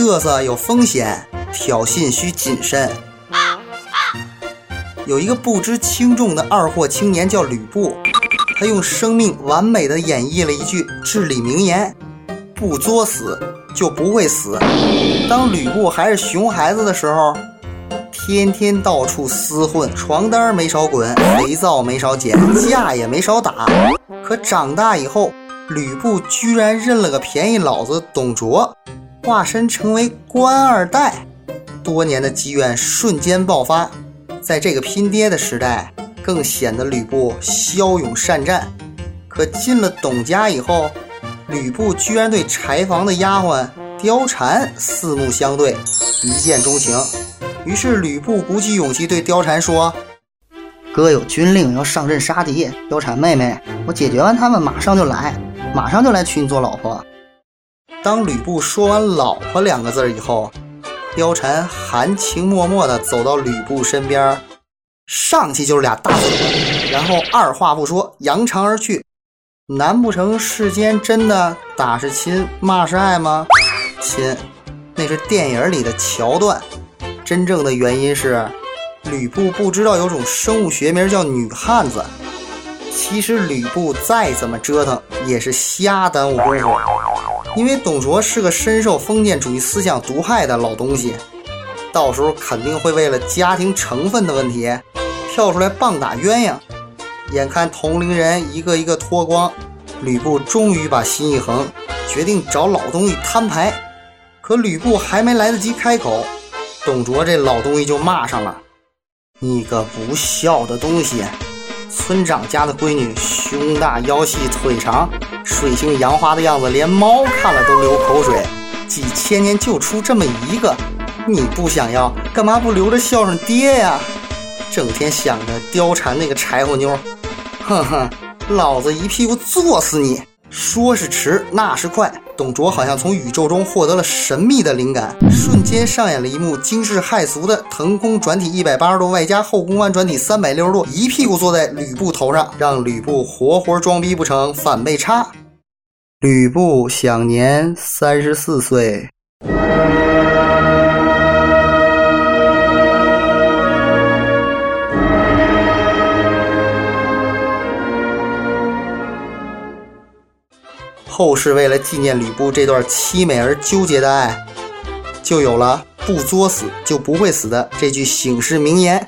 嘚瑟有风险，挑衅需谨慎。有一个不知轻重的二货青年叫吕布，他用生命完美的演绎了一句至理名言：不作死就不会死。当吕布还是熊孩子的时候，天天到处厮混，床单没少滚，肥皂没少捡，架也没少打。可长大以后，吕布居然认了个便宜老子董卓，化身成为官二代，多年的积怨瞬间爆发。在这个拼爹的时代，更显得吕布骁勇善战。可进了董家以后，吕布居然对柴房的丫鬟貂蝉四目相对，一见钟情。于是吕布鼓起勇气对貂蝉说：“哥有军令要上阵杀敌，貂蝉妹妹，我解决完他们马上就来，马上就来娶你做老婆。”当吕布说完“老婆”两个字以后，貂蝉含情脉脉地走到吕布身边，上去就是俩大嘴巴，然后二话不说扬长而去。难不成世间真的打是亲，骂是爱吗？亲，那是电影里的桥段。真正的原因是，吕布不知道有种生物学名叫女汉子。其实吕布再怎么折腾，也是瞎耽误功夫。因为董卓是个深受封建主义思想毒害的老东西，到时候肯定会为了家庭成分的问题跳出来棒打鸳鸯。眼看同龄人一个一个脱光，吕布终于把心一横，决定找老东西摊牌。可吕布还没来得及开口，董卓这老东西就骂上了：“你个不孝的东西！村长家的闺女胸大腰细腿长。”水性杨花的样子，连猫看了都流口水。几千年就出这么一个，你不想要，干嘛不留着孝顺爹呀？整天想着貂蝉那个柴火妞，哼哼，老子一屁股坐死你！说是迟，那是快。董卓好像从宇宙中获得了神秘的灵感，瞬间上演了一幕惊世骇俗的腾空转体一百八十度，外加后空翻转体三百六十度，一屁股坐在吕布头上，让吕布活活装逼不成，反被插。吕布享年三十四岁。后世为了纪念吕布这段凄美而纠结的爱，就有了“不作死就不会死”的这句醒世名言。